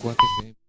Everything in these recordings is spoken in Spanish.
Quack FM.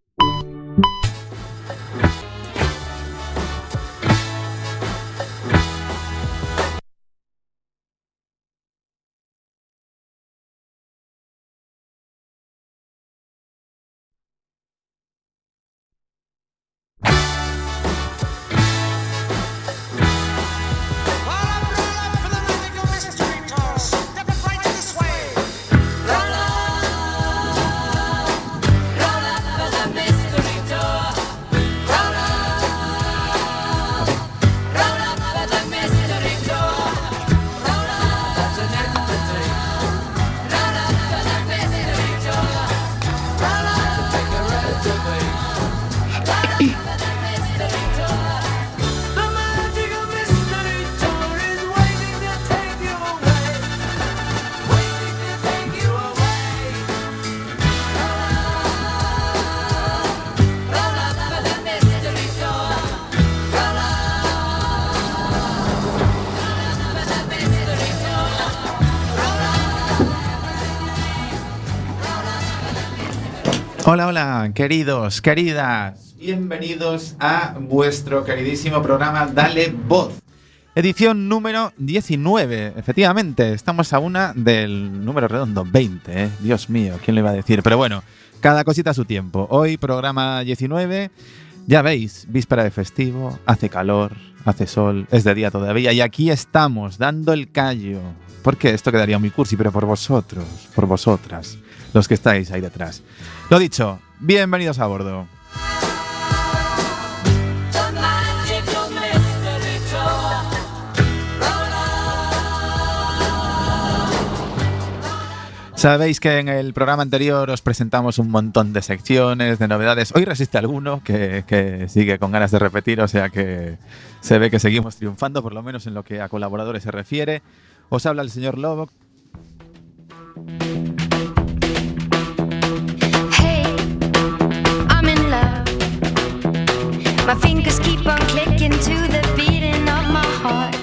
Hola, hola, queridos, queridas. Bienvenidos a vuestro queridísimo programa Dale Voz. Edición número 19. Efectivamente, estamos a una del número redondo 20. ¿eh? Dios mío, ¿quién le iba a decir? Pero bueno, cada cosita a su tiempo. Hoy programa 19. Ya veis, víspera de festivo, hace calor, hace sol, es de día todavía y aquí estamos dando el callo. Porque esto quedaría muy cursi, pero por vosotros, por vosotras, los que estáis ahí detrás. Lo dicho, bienvenidos a bordo. Sabéis que en el programa anterior os presentamos un montón de secciones, de novedades. Hoy resiste alguno que, que, sigue con ganas de repetir, o sea que se ve que seguimos triunfando, por lo menos en lo que a colaboradores se refiere. Os habla el señor Lobo. My fingers keep on clicking to the beating of my heart.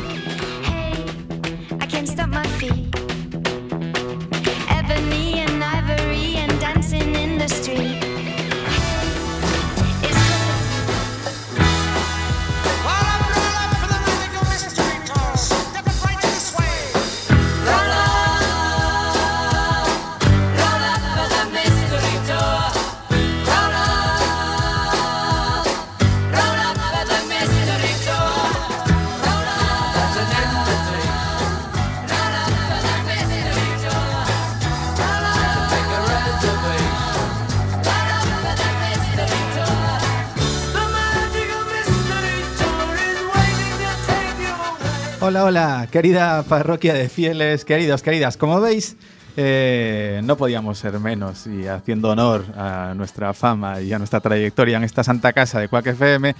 Hola, hola, querida parroquia de fieles, queridos, queridas. Como veis, eh, no podíamos ser menos y haciendo honor a nuestra fama y a nuestra trayectoria en esta santa casa de Quack FM,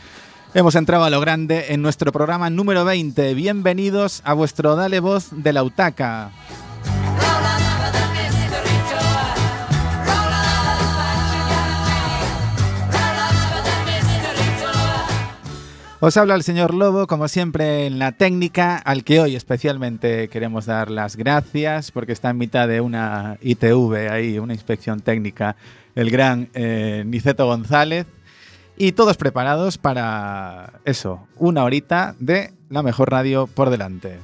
hemos entrado a lo grande en nuestro programa número 20. Bienvenidos a vuestro Dale Voz de la Utaca. Os habla el señor Lobo, como siempre en la técnica, al que hoy especialmente queremos dar las gracias porque está en mitad de una ITV ahí, una inspección técnica, el gran eh, Niceto González. Y todos preparados para eso, una horita de la mejor radio por delante.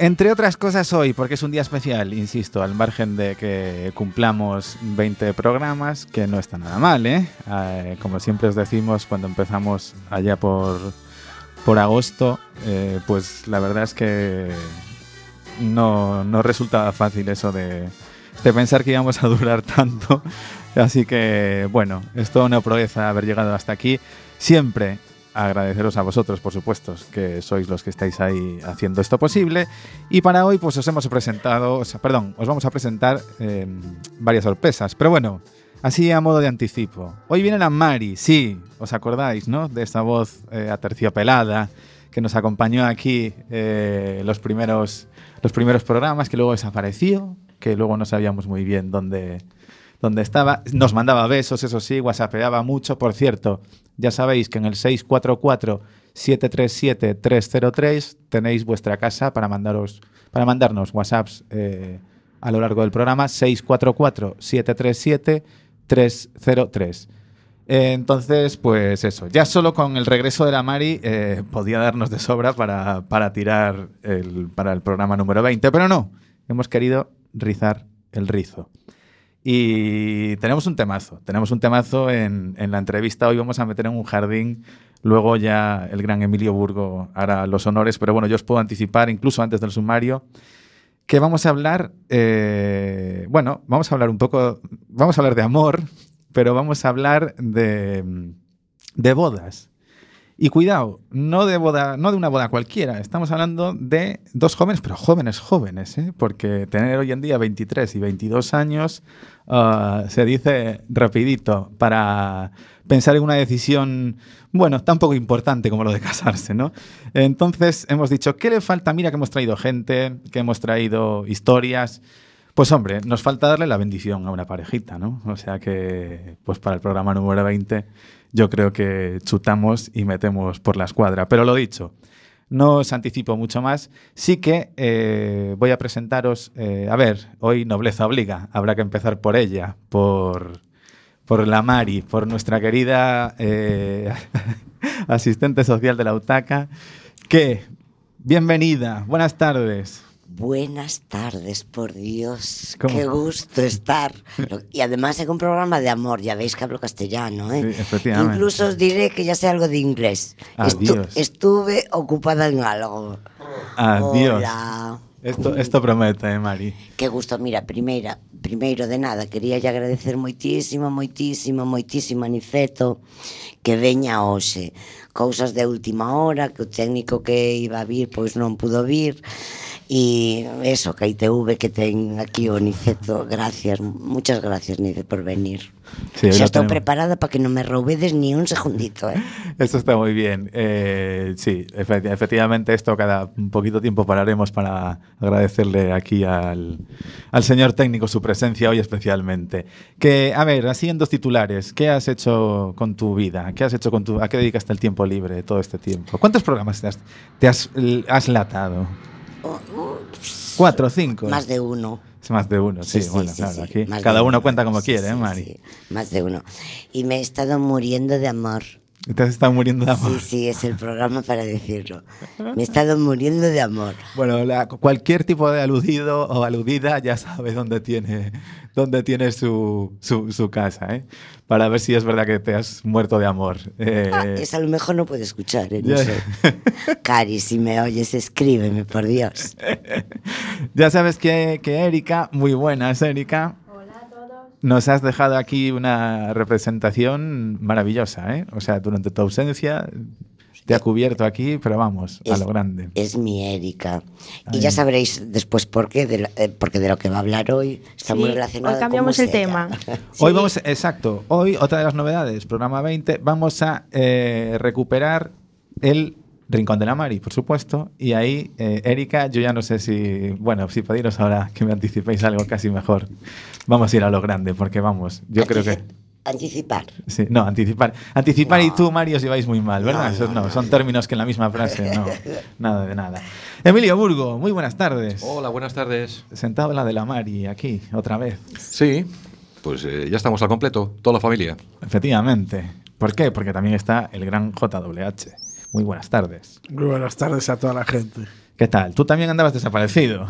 Entre otras cosas hoy, porque es un día especial, insisto, al margen de que cumplamos 20 programas, que no está nada mal, ¿eh? Eh, como siempre os decimos cuando empezamos allá por, por agosto, eh, pues la verdad es que no, no resultaba fácil eso de, de pensar que íbamos a durar tanto. Así que, bueno, es toda una proeza haber llegado hasta aquí. Siempre agradeceros a vosotros, por supuesto, que sois los que estáis ahí haciendo esto posible. Y para hoy, pues os hemos presentado, perdón, os vamos a presentar eh, varias sorpresas. Pero bueno, así a modo de anticipo. Hoy viene la Mari, sí, os acordáis, ¿no? De esta voz eh, aterciopelada que nos acompañó aquí eh, los, primeros, los primeros programas, que luego desapareció, que luego no sabíamos muy bien dónde, dónde estaba. Nos mandaba besos, eso sí, whatsappeaba mucho. Por cierto, ya sabéis que en el 644-737-303 tenéis vuestra casa para, mandaros, para mandarnos whatsapps eh, a lo largo del programa. 644-737-303. Eh, entonces, pues eso, ya solo con el regreso de la Mari eh, podía darnos de sobra para, para tirar el, para el programa número 20, pero no, hemos querido rizar el rizo. Y tenemos un temazo, tenemos un temazo en, la entrevista. Hoy vamos a meter en un jardín. Luego ya el gran Emilio Burgo hará los honores, pero bueno, yo os puedo anticipar, incluso antes del sumario, que vamos a hablar, eh, bueno, vamos a hablar un poco, vamos a hablar de amor, pero vamos a hablar de bodas. Y cuidado, no de, una boda cualquiera, estamos hablando de dos jóvenes, pero jóvenes, jóvenes, ¿eh? porque tener hoy en día 23 y 22 años uh, se dice rapidito para pensar en una decisión, bueno, tan poco importante como lo de casarse, ¿no? Entonces hemos dicho, ¿qué le falta? Mira que hemos traído gente, que hemos traído historias. Pues hombre, nos falta darle la bendición a una parejita, ¿no? O sea que, pues para el programa número 20 yo creo que chutamos y metemos por la escuadra. Pero lo dicho, no os anticipo mucho más. Sí que eh, voy a presentaros, eh, a ver, hoy nobleza obliga, habrá que empezar por ella, por, por la Mari, por nuestra querida eh, asistente social de la UTACA, que, bienvenida, buenas tardes. Buenas tardes, por Dios. ¿Cómo? Qué gusto estar. Y además en un programa de amor, ya veis que hablo castellano, ¿eh? Sí, Incluso os diré que ya sé algo de inglés. Estu estuve ocupada en algo. Adiós. Hola. Esto, esto promete, eh, Mari. Que gusto, mira, primeira, primeiro de nada, quería agradecer moitísimo, moitísimo, moitísimo a Niceto que veña hoxe. Cousas de última hora, que o técnico que iba a vir pois non pudo vir, E eso, que ITV que ten aquí o Niceto, gracias, muchas gracias Nice por venir. Sí, Xa lo estou tenemos. preparada para que non me roubedes ni un segundito, eh? Esto está muy bien. Eh, sí, efecti- efectivamente, esto cada un poquito tiempo pararemos para agradecerle aquí al, al señor técnico su presencia hoy especialmente. Que, a ver, así en dos titulares, ¿qué has hecho con tu vida? ¿Qué has hecho con tu, ¿A qué dedicaste el tiempo libre todo este tiempo? ¿Cuántos programas te has, te has, has latado? ¿Cuatro, cinco? Más de uno. Es más de uno, sí, Sí, sí, bueno, sí, claro, aquí cada uno uno. cuenta como quiere, ¿eh, Mari? sí, más de uno. Y me he estado muriendo de amor. Te has estado muriendo de amor. Sí, sí, es el programa para decirlo. Me he estado muriendo de amor. Bueno, la- cualquier tipo de aludido o aludida ya sabe dónde tiene, dónde tiene su, su, su casa, ¿eh? Para ver si es verdad que te has muerto de amor. Eh, Ah, esa a lo mejor no puede escuchar, ¿eh? No ya- sé. Cari, si me oyes, escríbeme, por Dios. ya sabes que, que Erika, muy buenas, Erika. Nos has dejado aquí una representación maravillosa, ¿eh? O sea, durante tu ausencia te ha cubierto aquí, pero vamos, a lo grande. Es mi Erika. Y ya sabréis después por qué, de la- eh, porque de lo que va a hablar hoy está Sí, muy hoy relacionado con cambiamos el tema. Hoy vamos, exacto, hoy otra de las novedades, programa 20, vamos a eh, recuperar el Rincón de la Mari, por supuesto, y ahí, eh, Erika, yo ya no sé si, bueno, si pediros ahora que me anticipéis algo casi mejor, vamos a ir a lo grande, porque vamos, yo creo que... Anticipa- Anticipar. Sí, no, anticipar. Anticipar y tú, Mario, os lleváis muy mal, ¿verdad? No, Esos no, no, no, son no. términos que en la misma frase, no, nada de nada. Emilio Burgo, muy buenas tardes. Hola, buenas tardes. Sentado en la de la Mari, aquí, otra vez. Sí, pues eh, ya estamos al completo, toda la familia. Efectivamente. ¿Por qué? Porque también está el gran JWH. Muy buenas tardes. Muy buenas tardes a toda la gente. ¿Qué tal? Tú también andabas desaparecido.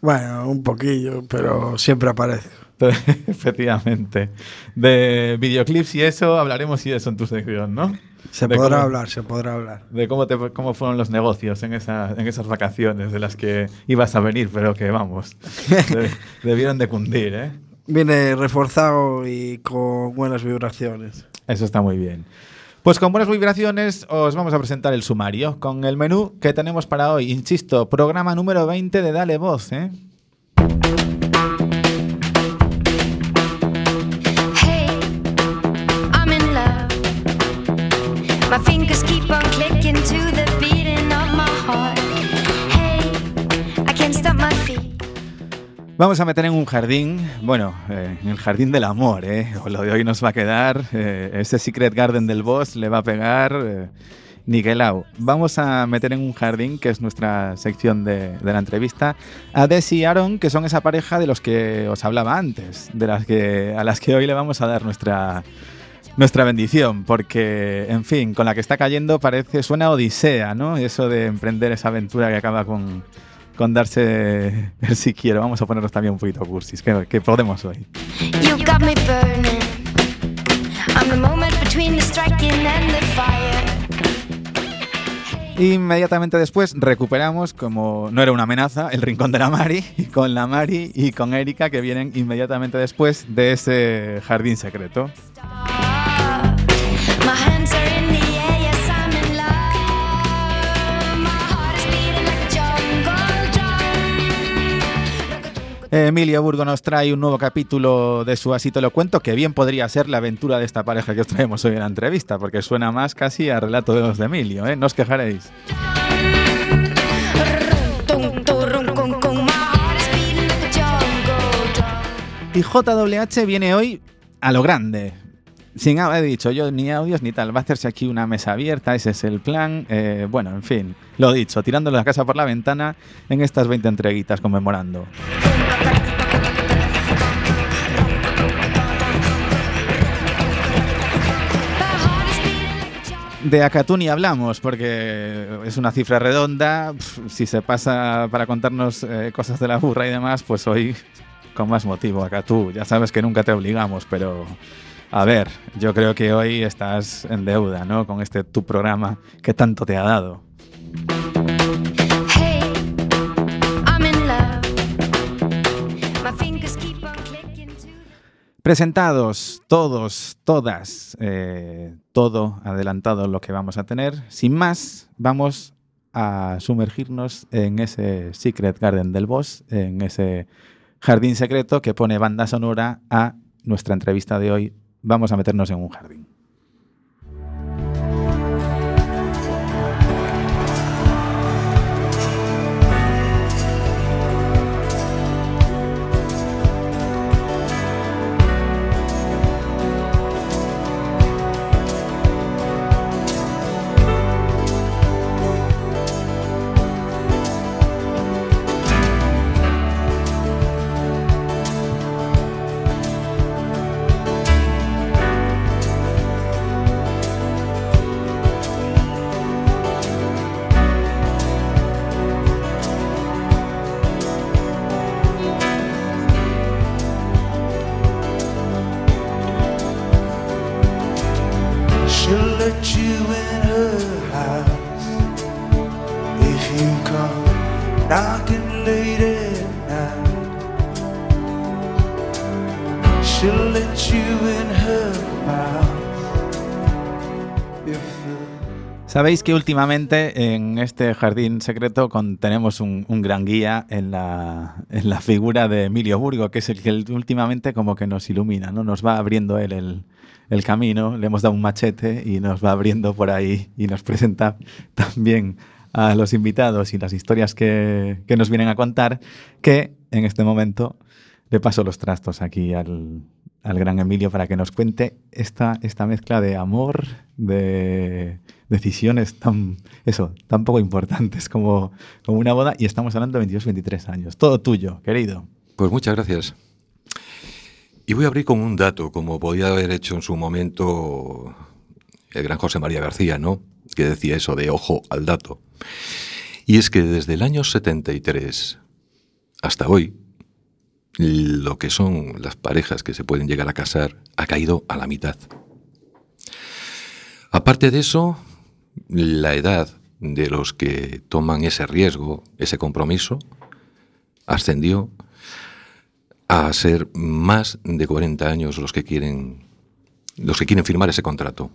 Bueno, un poquillo, pero siempre aparezco. Efectivamente. De videoclips y eso hablaremos y eso en tu sección, ¿no? Se De podrá cómo- hablar, se podrá hablar. De cómo, te, cómo fueron los negocios en, esa, en esas vacaciones de las que ibas a venir, pero que vamos, de- debieron de cundir, ¿eh? Viene reforzado y con buenas vibraciones. Eso está muy bien. Pues con buenas vibraciones os vamos a presentar el sumario con el menú que tenemos para hoy. Insisto, programa número 20 de Dale Voz, ¿eh? Vamos a meter en un jardín, bueno, eh, en el jardín del amor, ¿eh? Lo de hoy nos va a quedar, eh, ese Secret Garden del boss le va a pegar eh. Vamos a meter en un jardín, que es nuestra sección de, de la entrevista, a Desi y Aaron, que son esa pareja de los que os hablaba antes, de las que, a las que hoy le vamos a dar nuestra, nuestra bendición, porque, en fin, con la que está cayendo parece, suena odisea, ¿no? Eso de emprender esa aventura que acaba con, con darse el si quiero. Vamos a ponernos también un poquito cursis, que, que podemos hoy. Inmediatamente después recuperamos, como no era una amenaza, el rincón de la Mari, con la Mari y con Erika, que vienen inmediatamente después de ese jardín secreto. Emilio Burgo nos trae un nuevo capítulo de su Así te lo cuento, que bien podría ser la aventura de esta pareja que os traemos hoy en la entrevista, porque suena más casi a relato de los de Emilio, ¿eh? No os quejaréis. Y JWH viene hoy a lo grande. Sin he dicho yo ni audios ni tal. Va a hacerse aquí una mesa abierta, ese es el plan. Eh, bueno, en fin, lo dicho, tirándole la casa por la ventana en estas 20 entreguitas conmemorando. De Acatuni hablamos porque es una cifra redonda. Si se pasa para contarnos eh, cosas de la burra y demás, pues hoy con más motivo, Acatú. Ya sabes que nunca te obligamos, pero a ver, yo creo que hoy estás en deuda, ¿no? Con este tu programa que tanto te ha dado. Presentados todos, todas, eh, todo adelantado lo que vamos a tener. Sin más, vamos a sumergirnos en ese Secret Garden del Boss, en ese jardín secreto que pone banda sonora a nuestra entrevista de hoy. Vamos a meternos en un jardín. Sabéis que últimamente en este jardín secreto tenemos un, gran guía en la, figura de Emilio Burgo, que es el que últimamente como que nos ilumina, ¿no? Nos va abriendo el, camino, le hemos dado un machete y nos va abriendo por ahí y nos presenta también a los invitados y las historias que, nos vienen a contar, que en este momento le paso los trastos aquí al, gran Emilio para que nos cuente esta mezcla de amor, de decisiones tan, eso, tan poco importantes como, como una boda y estamos hablando de 22, 23 años. Todo tuyo, querido. Pues muchas gracias. Y voy a abrir con un dato, como podía haber hecho en su momento el gran José María García, ¿no? Que decía eso de ojo al dato. Y es que desde el año 73 hasta hoy, lo que son las parejas que se pueden llegar a casar ha caído a la mitad. Aparte de eso, la edad de los que toman ese riesgo, ese compromiso, ascendió a ser más de 40 años los que quieren los que quieren firmar ese contrato.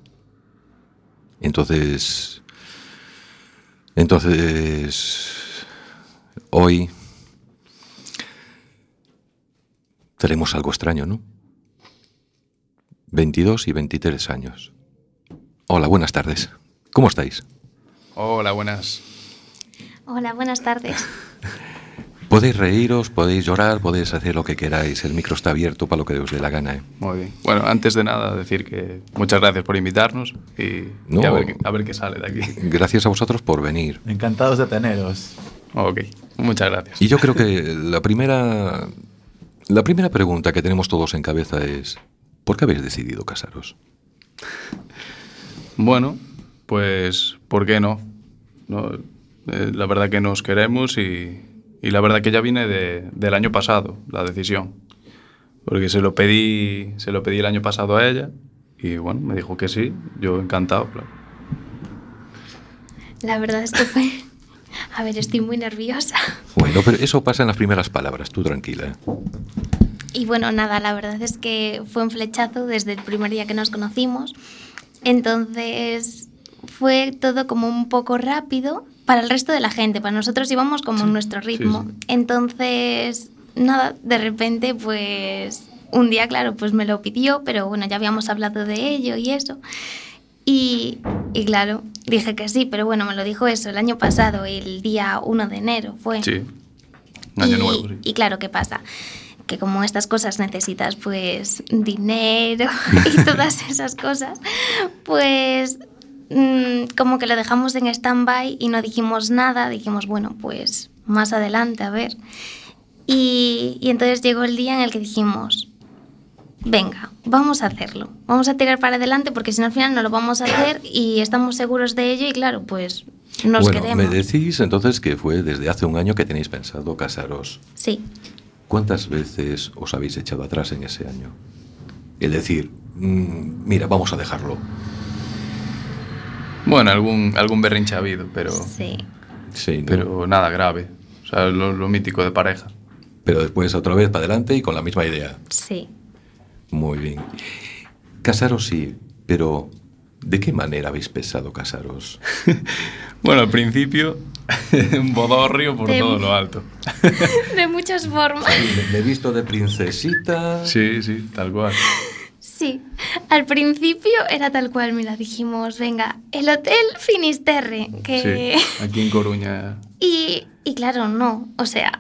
Entonces, entonces, hoy tenemos algo extraño, ¿no? 22 y 23 años. Hola, buenas tardes. ¿Cómo estáis? Hola, buenas. Hola, buenas tardes. Podéis reíros, podéis llorar, podéis hacer lo que queráis. El micro está abierto para lo que os dé la gana. ¿eh? Muy bien. Bueno, antes de nada, decir que muchas gracias por invitarnos y, No. y a, ver, qué- a ver qué sale de aquí. Gracias a vosotros por venir. Encantados de teneros. Ok, muchas gracias. Y yo creo que la primera, la primera pregunta que tenemos todos en cabeza es, ¿por qué habéis decidido casaros? Bueno, pues, ¿por qué no? No, eh, la verdad que nos queremos y, y la verdad que ya viene de- del año pasado, la decisión. Porque se lo, pedí, se lo pedí el año pasado a ella y bueno, me dijo que sí, yo encantado, claro. La verdad es que fue... A ver, estoy muy nerviosa. Bueno, pero eso pasa en las primeras palabras, tú tranquila. Y bueno, nada, la verdad es que fue un flechazo desde el primer día que nos conocimos. Entonces fue todo como un poco rápido para el resto de la gente. Para nosotros íbamos como en nuestro ritmo. sí. Entonces, nada, de repente pues un día, claro, pues me lo pidió, pero bueno, ya habíamos hablado de ello y eso. Y, y claro, dije que sí, pero bueno, me lo dijo eso el año pasado, el día 1 de enero fue. Sí, un año y, nuevo, sí. y claro, ¿qué pasa? Que como estas cosas necesitas pues dinero y todas esas cosas, pues mm, como que lo dejamos en stand-by y no dijimos nada, dijimos, bueno, pues más adelante, a ver. Y, y entonces llegó el día en el que dijimos, venga, vamos a hacerlo, vamos a tirar para adelante porque si no al final no lo vamos a hacer y estamos seguros de ello y claro, pues nos bueno, queremos. me decís entonces que fue desde hace un año que tenéis pensado casaros. Sí. ¿Cuántas veces os habéis echado atrás en ese año? Es decir, mm, mira, vamos a dejarlo. Bueno, algún, algún berrinche ha habido, pero, Sí. Sí, ¿no? pero nada grave. O sea, lo, lo mítico de pareja. Pero después otra vez para adelante y con la misma idea. Sí. Muy bien. Casaros sí, pero ¿de qué manera habéis pensado casaros? Bueno, al principio, un bodorrio por De- todo lo alto. De muchas formas. Le he visto de princesita. Sí, sí, tal cual. Sí, al principio era tal cual, mira, dijimos, venga, el Hotel Finisterre, que... Sí, aquí en Coruña. Y, y claro, no, o sea,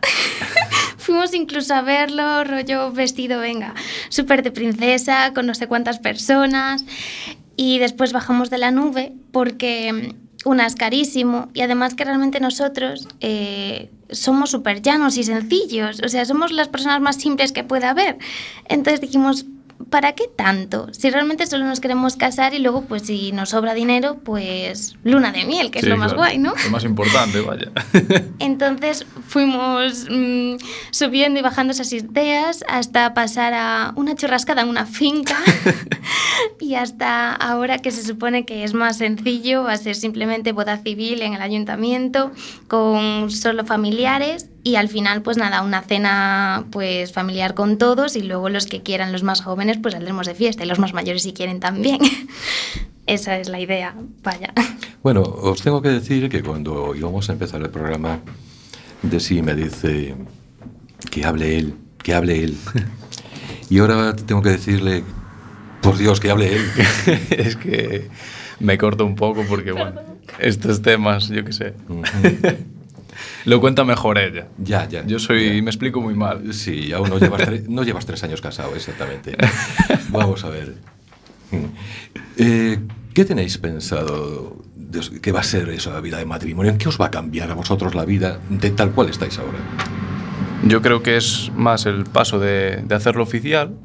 fuimos incluso a verlo, rollo vestido, venga, súper de princesa, con no sé cuántas personas, y después bajamos de la nube porque mm, una es carísimo y además que realmente nosotros eh, somos súper llanos y sencillos, o sea, somos las personas más simples que pueda haber. Entonces dijimos, ¿para qué tanto? Si realmente solo nos queremos casar y luego, pues si nos sobra dinero, pues luna de miel, que Sí, es lo más claro. guay, ¿no? Lo más importante, vaya. Entonces fuimos mm, subiendo y bajando esas ideas hasta pasar a una churrascada en una finca y hasta ahora que se supone que es más sencillo, va a ser simplemente boda civil en el ayuntamiento con solo familiares y al final pues nada, una cena pues familiar con todos y luego los que quieran, los más jóvenes pues saldremos de fiesta y los más mayores si quieren también. Esa es la idea, vaya. Bueno, os tengo que decir que cuando íbamos a empezar el programa, Desi me dice que hable él, que hable él. Y ahora tengo que decirle, por Dios, que hable él. es que me corto un poco porque, bueno, estos temas, yo qué sé. Lo cuenta mejor ella. Ya, ya. Yo soy, ya. me explico muy mal. Sí, aún no llevas, tre- no llevas tres años casado, exactamente. Vamos a ver. Eh, ¿Qué tenéis pensado de- que va a ser esa vida de matrimonio? ¿En qué os va a cambiar a vosotros la vida de tal cual estáis ahora? Yo creo que es más el paso de, de hacerlo oficial,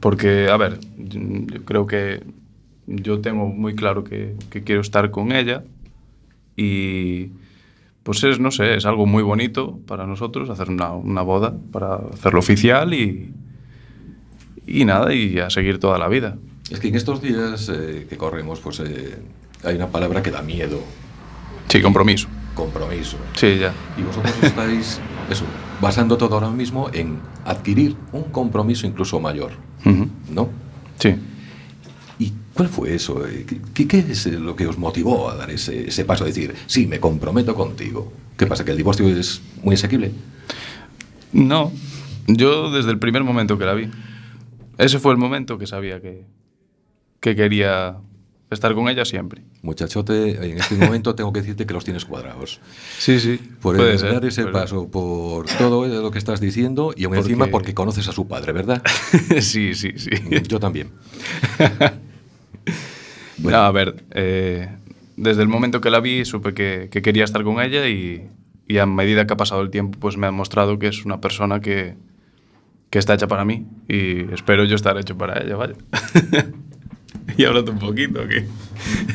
porque, a ver, yo creo que yo tengo muy claro que, que quiero estar con ella y pues es, no sé, es algo muy bonito para nosotros hacer una, una boda, para hacerlo oficial y, y nada, y a seguir toda la vida. Es que en estos días eh, que corremos, pues eh, hay una palabra que da miedo, Sí, compromiso. compromiso. Sí, ya. Y vosotros estáis, eso, basando todo ahora mismo en adquirir un compromiso incluso mayor. ¿no? Sí. ¿Y ¿Cuál fue eso? Eh, ¿Qué, qué es eh, lo que os motivó a dar ese, ese paso? A decir, sí, me comprometo contigo. ¿Qué pasa? ¿Que el divorcio es muy asequible? No, yo desde el primer momento que la vi. Ese fue el momento que sabía que, que quería estar con ella siempre. Muchachote, en este momento tengo que decirte que los tienes cuadrados. Sí, sí. Por puede ser, dar ese paso, por todo lo que estás diciendo y aún Porque- encima porque conoces a su padre, ¿verdad? sí, sí, sí. Yo también. No, a ver, eh, desde el momento que la vi supe que, que quería estar con ella y, y a medida que ha pasado el tiempo pues me ha mostrado que es una persona que, que está hecha para mí y espero yo estar hecho para ella, vaya. y hablando un poquito, que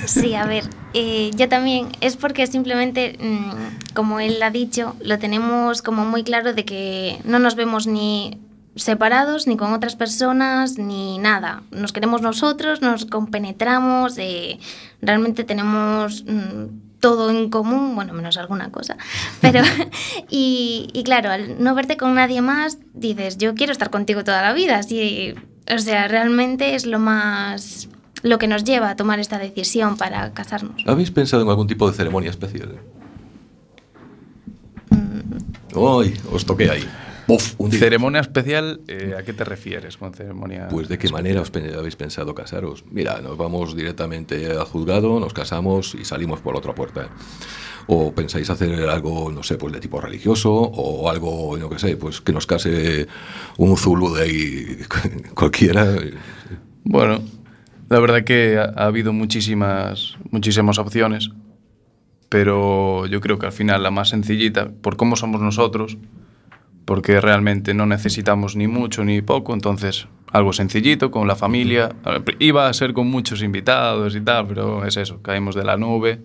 Sí, a ver, eh, yo también es porque simplemente, mm, como él ha dicho, lo tenemos como muy claro de que no nos vemos ni separados, ni con otras personas, ni nada. Nos queremos nosotros, nos compenetramos, eh, realmente tenemos mm, todo en común, bueno, menos alguna cosa. Pero, y, y claro, al no verte con nadie más, dices, yo quiero estar contigo toda la vida. Así, o sea, realmente es lo más lo que nos lleva a tomar esta decisión para casarnos. ¿Habéis pensado en algún tipo de ceremonia especial? ¡Ay! Os toqué ahí. Un día. ceremonia especial, eh, ¿a qué te refieres con ceremonia? Pues de qué manera os habéis pensado casaros. Mira, nos vamos directamente al juzgado, nos casamos y salimos por la otra puerta. O pensáis hacer algo, no sé, pues de tipo religioso, o algo, no que sé, pues que nos case un Zulu de ahí cualquiera. Bueno, la verdad que ha habido muchísimas, muchísimas opciones, pero yo creo que al final la más sencillita, por cómo somos nosotros, porque realmente no necesitamos ni mucho ni poco, entonces algo sencillito con la familia. Iba a ser con muchos invitados y tal, pero es eso, caímos de la nube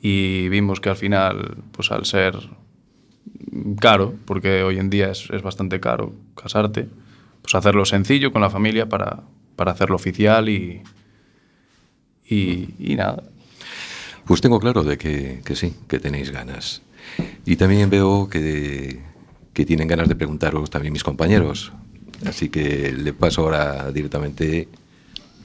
y vimos que al final, pues al ser caro, porque hoy en día es, es bastante caro casarte, pues hacerlo sencillo con la familia para, para hacerlo oficial y, y, y nada. Pues tengo claro de que, que sí, que tenéis ganas. Y también veo que, que tienen ganas de preguntaros también mis compañeros. Así que le paso ahora directamente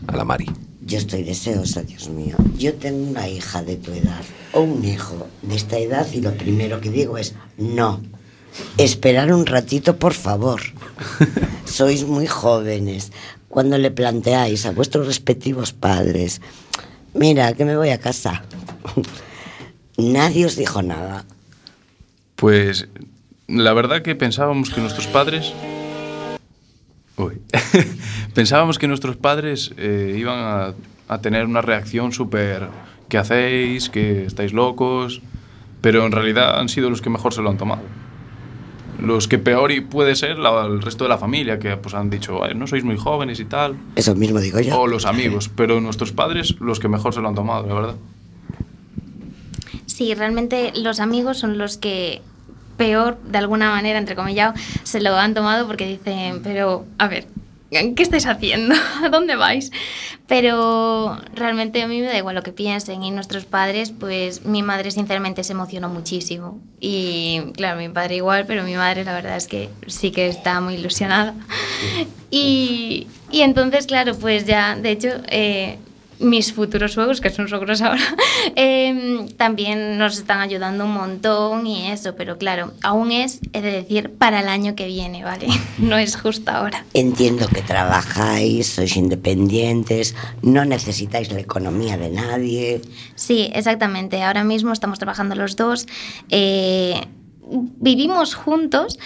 a la Mari. Yo estoy deseosa, Dios mío. Yo tengo una hija de tu edad o un hijo de esta edad y lo primero que digo es no. Esperar un ratito, por favor. Sois muy jóvenes. Cuando le planteáis a vuestros respectivos padres, mira, que me voy a casa. Nadie os dijo nada. Pues la verdad que pensábamos que nuestros padres... Uy. pensábamos que nuestros padres eh, iban a, a tener una reacción súper... ¿Qué hacéis? ¿Que estáis locos? Pero en realidad han sido los que mejor se lo han tomado. Los que peor y puede ser la- el resto de la familia, que pues han dicho, "Ay, no sois muy jóvenes y tal. Eso mismo digo yo. O los amigos, pero nuestros padres los que mejor se lo han tomado, la verdad. Sí, realmente los amigos son los que peor, de alguna manera, entre comillas, se lo han tomado porque dicen, pero, a ver, ¿qué estáis haciendo? ¿A dónde vais? Pero realmente a mí me da igual lo que piensen y nuestros padres, pues mi madre sinceramente se emocionó muchísimo. Y claro, mi padre igual, pero mi madre la verdad es que sí que está muy ilusionada. Y, y entonces, claro, pues ya, de hecho, eh, mis futuros suegros, que son suegros ahora, em, también nos están ayudando un montón y eso, pero claro, aún es, he de decir, para el año que viene, ¿vale? No es justo ahora. Entiendo que trabajáis, sois independientes, no necesitáis la economía de nadie. Sí, exactamente. Ahora mismo estamos trabajando los dos. eh, vivimos juntos.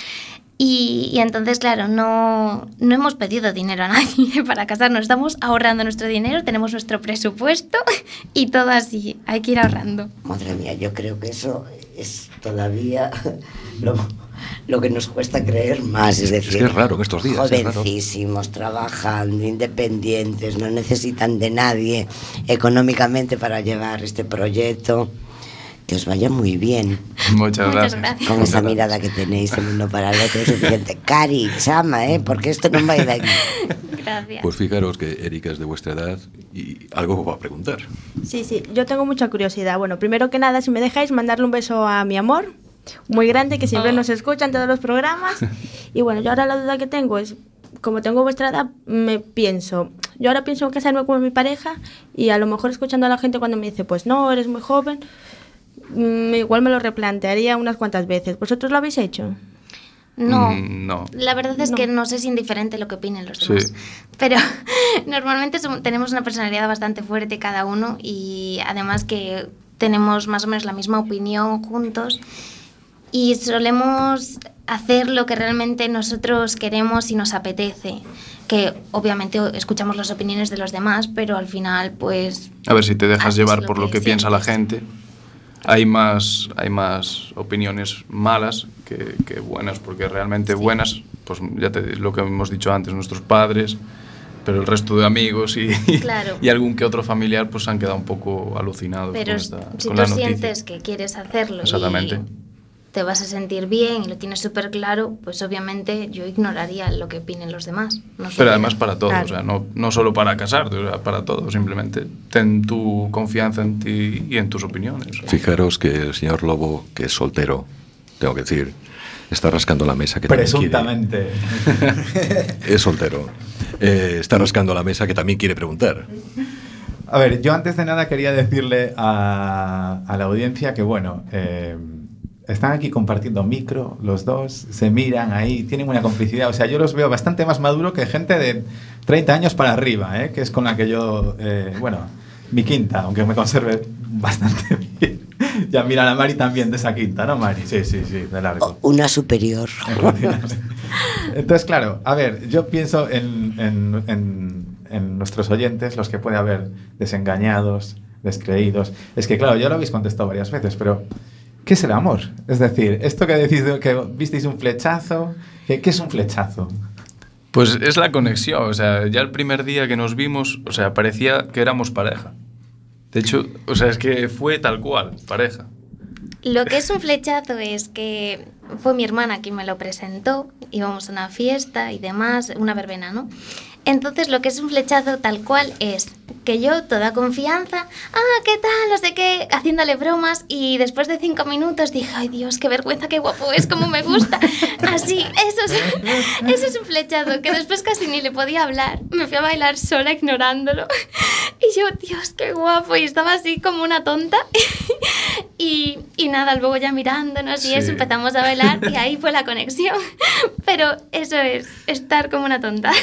Y, y entonces, claro, no, no hemos pedido dinero a nadie para casarnos. Estamos ahorrando nuestro dinero, tenemos nuestro presupuesto y todo así. Hay que ir ahorrando. Madre mía, yo creo que eso es todavía lo, lo que nos cuesta creer más. Es decir, que es raro en estos días, es raro. Jovencísimos, trabajando, independientes, no necesitan de nadie económicamente para llevar este proyecto. Que os vaya muy bien. Muchas, Muchas gracias. gracias. Con esa mirada que tenéis el uno para el otro es suficiente. Cari, chama, ¿eh? Porque esto no va a ir aquí. Gracias. Pues fijaros que Erika es de vuestra edad y algo os va a preguntar. Sí, sí, yo tengo mucha curiosidad. Bueno, primero que nada, si me dejáis mandarle un beso a mi amor, muy grande, que siempre Oh. nos escucha en todos los programas. Y bueno, yo ahora la duda que tengo es, como tengo vuestra edad, me pienso, Yo ahora pienso en casarme con mi pareja y a lo mejor escuchando a la gente cuando me dice, pues no, eres muy joven, igual me lo replantearía unas cuantas veces. ¿Vosotros lo habéis hecho? No. Mm, no. La verdad es No. que nos es indiferente lo que opinen los Sí. demás. Pero normalmente som- tenemos una personalidad bastante fuerte cada uno y además que tenemos más o menos la misma opinión juntos y solemos hacer lo que realmente nosotros queremos y nos apetece. Que obviamente escuchamos las opiniones de los demás, pero al final pues... A ver si te dejas llevar por lo que piensa la gente. Hay más, hay más opiniones malas que, que buenas, porque realmente buenas, pues ya te lo que hemos dicho antes, nuestros padres, pero el resto de amigos y, Claro. y algún que otro familiar pues han quedado un poco alucinados Pero con, esta, si con tú la sientes que quieres hacerlo Exactamente. y te vas a sentir bien y lo tienes súper claro, pues obviamente yo ignoraría lo que opinen los demás. No Pero de- además para todo, Claro. o sea, no, no solo para casarte, o sea, para todo, simplemente ten tu confianza en ti y en tus opiniones. Fijaros que el señor Lobo, que es soltero, tengo que decir, está rascando la mesa que también quiere- Presuntamente. es soltero. Eh, está rascando la mesa que también quiere preguntar. A ver, yo antes de nada quería decirle a, a la audiencia que, bueno, eh, están aquí compartiendo micro, los dos, se miran ahí, tienen una complicidad. O sea, yo los veo bastante más maduro que gente de 30 años para arriba, ¿eh? que es con la que yo, eh, bueno, mi quinta, aunque me conserve bastante bien. ya mira la Mari también de esa quinta, ¿no, Mari? Sí, sí, sí, de largo. Una superior. Entonces, claro, a ver, yo pienso en, en- en- en nuestros oyentes, los que puede haber desengañados, descreídos. Es que, claro, ya lo habéis contestado varias veces, pero ¿qué es el amor? Es decir, esto que decís de que visteis un flechazo, ¿qué, qué es un flechazo? Pues es la conexión, o sea, ya el primer día que nos vimos, o sea, parecía que éramos pareja. De hecho, o sea, es que fue tal cual, pareja. Lo que es un flechazo es que fue mi hermana quien me lo presentó, íbamos a una fiesta y demás, una verbena, ¿no? Entonces lo que es un flechazo tal cual es que yo toda confianza, ah, ¿qué tal? No sé qué, haciéndole bromas y después de cinco minutos dije, ay Dios, qué vergüenza, qué guapo es, como me gusta. Así, eso es, eso es un flechazo, que después casi ni le podía hablar, me fui a bailar sola ignorándolo y yo, Dios, qué guapo, y estaba así como una tonta y, y nada, luego ya mirándonos y Sí. eso empezamos a bailar y ahí fue la conexión. Pero eso es, estar como una tonta.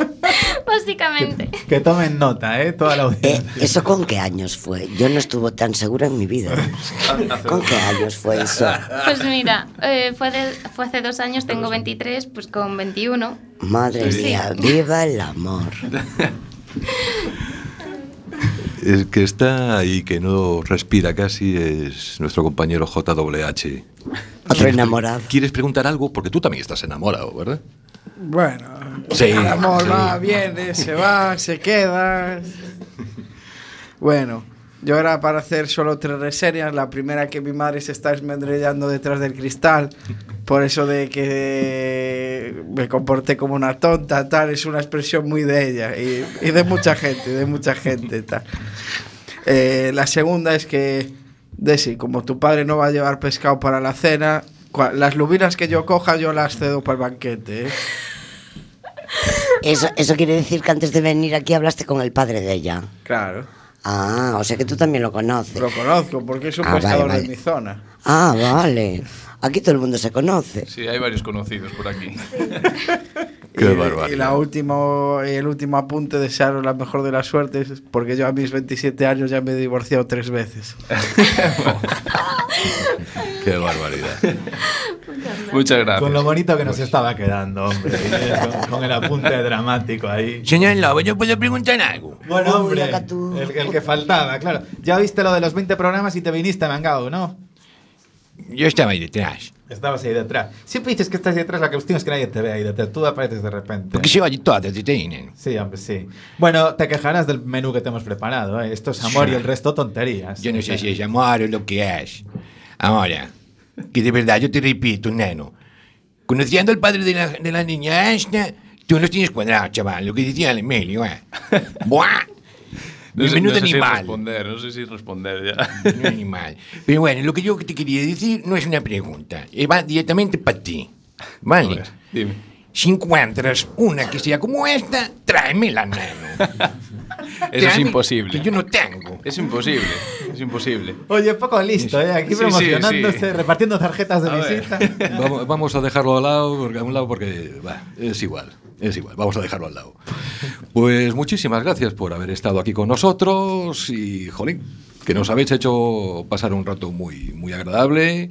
Básicamente. Que tomen nota, ¿eh? Toda la Eh, audiencia. ¿Eso con qué años fue? Yo no estuve tan segura en mi vida. ¿Con qué años fue eso? Pues mira, eh, fue, de- fue hace dos años, tengo 23, pues con 21. Madre Sí. mía, viva el amor. El que está ahí, que no respira casi, es nuestro compañero JWH. Otro enamorado. ¿Quieres preguntar algo? Porque tú también estás enamorado, ¿verdad? Bueno, Sí, el amor sí. va, viene, se va, se queda. Bueno, yo era para hacer solo tres reseñas. La primera que mi madre se está esmendrellando detrás del cristal. Por eso de que me comporté como una tonta, tal, es una expresión muy de ella y, y de mucha gente, de mucha gente, tal. Eh, la segunda es que, Desi, como tu padre no va a llevar pescado para la cena, las lubinas que yo coja yo las cedo para el banquete, ¿eh? Eso, eso quiere decir que antes de venir aquí hablaste con el padre de ella. Claro. Ah, o sea que tú también lo conoces. Lo conozco porque es un Ah, vale, pescador vale. de mi zona. Ah, vale. Aquí todo el mundo se conoce. Sí, hay varios conocidos por aquí. Qué y, barbaridad. y la último, el último apunte, desearos la mejor de las suertes, porque yo a mis 27 años ya me he divorciado tres veces. Qué barbaridad. Muchas gracias. Con lo bonito que nos estaba quedando, hombre. con, con el apunte dramático ahí. Señor Lobo, ¿yo puedo preguntar algo? Bueno, hombre, el, el que faltaba, claro. Ya viste lo de los 20 programas y te viniste mangado, ¿no? Yo estaba ahí detrás. Estabas ahí detrás. Siempre dices que estás ahí detrás, la cuestión es que nadie te ve ahí detrás. Tú apareces de repente. Porque se oye todas de tienen. Sí, hombre, sí. Bueno, te quejarás del menú que te hemos preparado, ¿eh? Esto es amor y el resto tonterías. Yo no sé si es amor o lo que es. Ahora, que de verdad yo te repito, neno. Conociendo al padre de la, de la niña esta, tú los tienes cuadrados, chaval. Lo que decía el Emilio, ¿eh? ¡Buah! No sé, Menudo no sé si responder, no sé si responder ya. Un animal. Pero bueno, lo que yo te quería decir no es una pregunta. eh, Va directamente para ti. A ¿Vale? ver, dime. Si encuentras una que sea como esta, tráemela, nano. Eso es imposible. Que yo no tengo. Es imposible, es imposible. Oye, poco listo, ¿eh? Aquí Sí, promocionándose, sí. repartiendo tarjetas de A visita. Vamos, vamos a dejarlo al lado, porque, a un lado porque bah, es igual, es igual, vamos a dejarlo al lado. Pues muchísimas gracias por haber estado aquí con nosotros y, jolín, que nos habéis hecho pasar un rato muy, muy agradable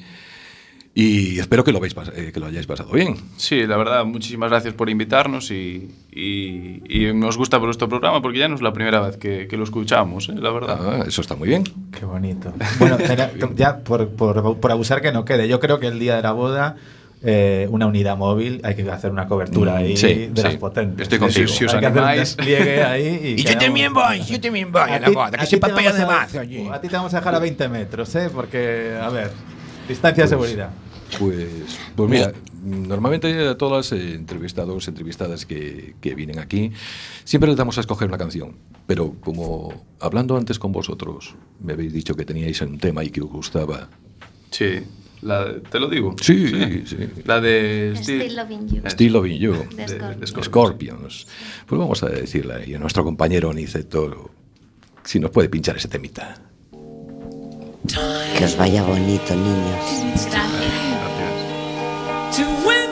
y espero que lo, habéis pas- eh, que lo hayáis pasado bien. Sí, la verdad, muchísimas gracias por invitarnos y, y- y nos gusta vuestro programa porque ya no es la primera vez que, que lo escuchamos, ¿eh? la verdad. Ah, eso está muy bien. Qué bonito. Bueno, era- ya por, por- por abusar que no quede, yo creo que el día de la boda, eh, una unidad móvil, hay que hacer una cobertura Mm, ahí sí, de las sí. potentes. Estoy contigo. Si os Hay que hacer un animáis. ahí. Y, quedamos- voy, yo también voy A ti- a ti te vamos a- A ti te vamos a dejar a 20 metros, ¿eh? Porque, a ver, distancia de seguridad. Pues, pues mira, normalmente a todas las entrevistados, entrevistadas que, que vienen aquí, siempre les damos a escoger una canción. Pero como hablando antes con vosotros, me habéis dicho que teníais un tema y que os gustaba. Sí, la de- te lo digo. Sí, sí. La de Still Loving You. Still Loving You. De Scorpions. de Scorpions. Pues vamos a decirle ahí a nuestro compañero Aniceto si nos puede pinchar ese temita. Que os vaya bonito, niños. To win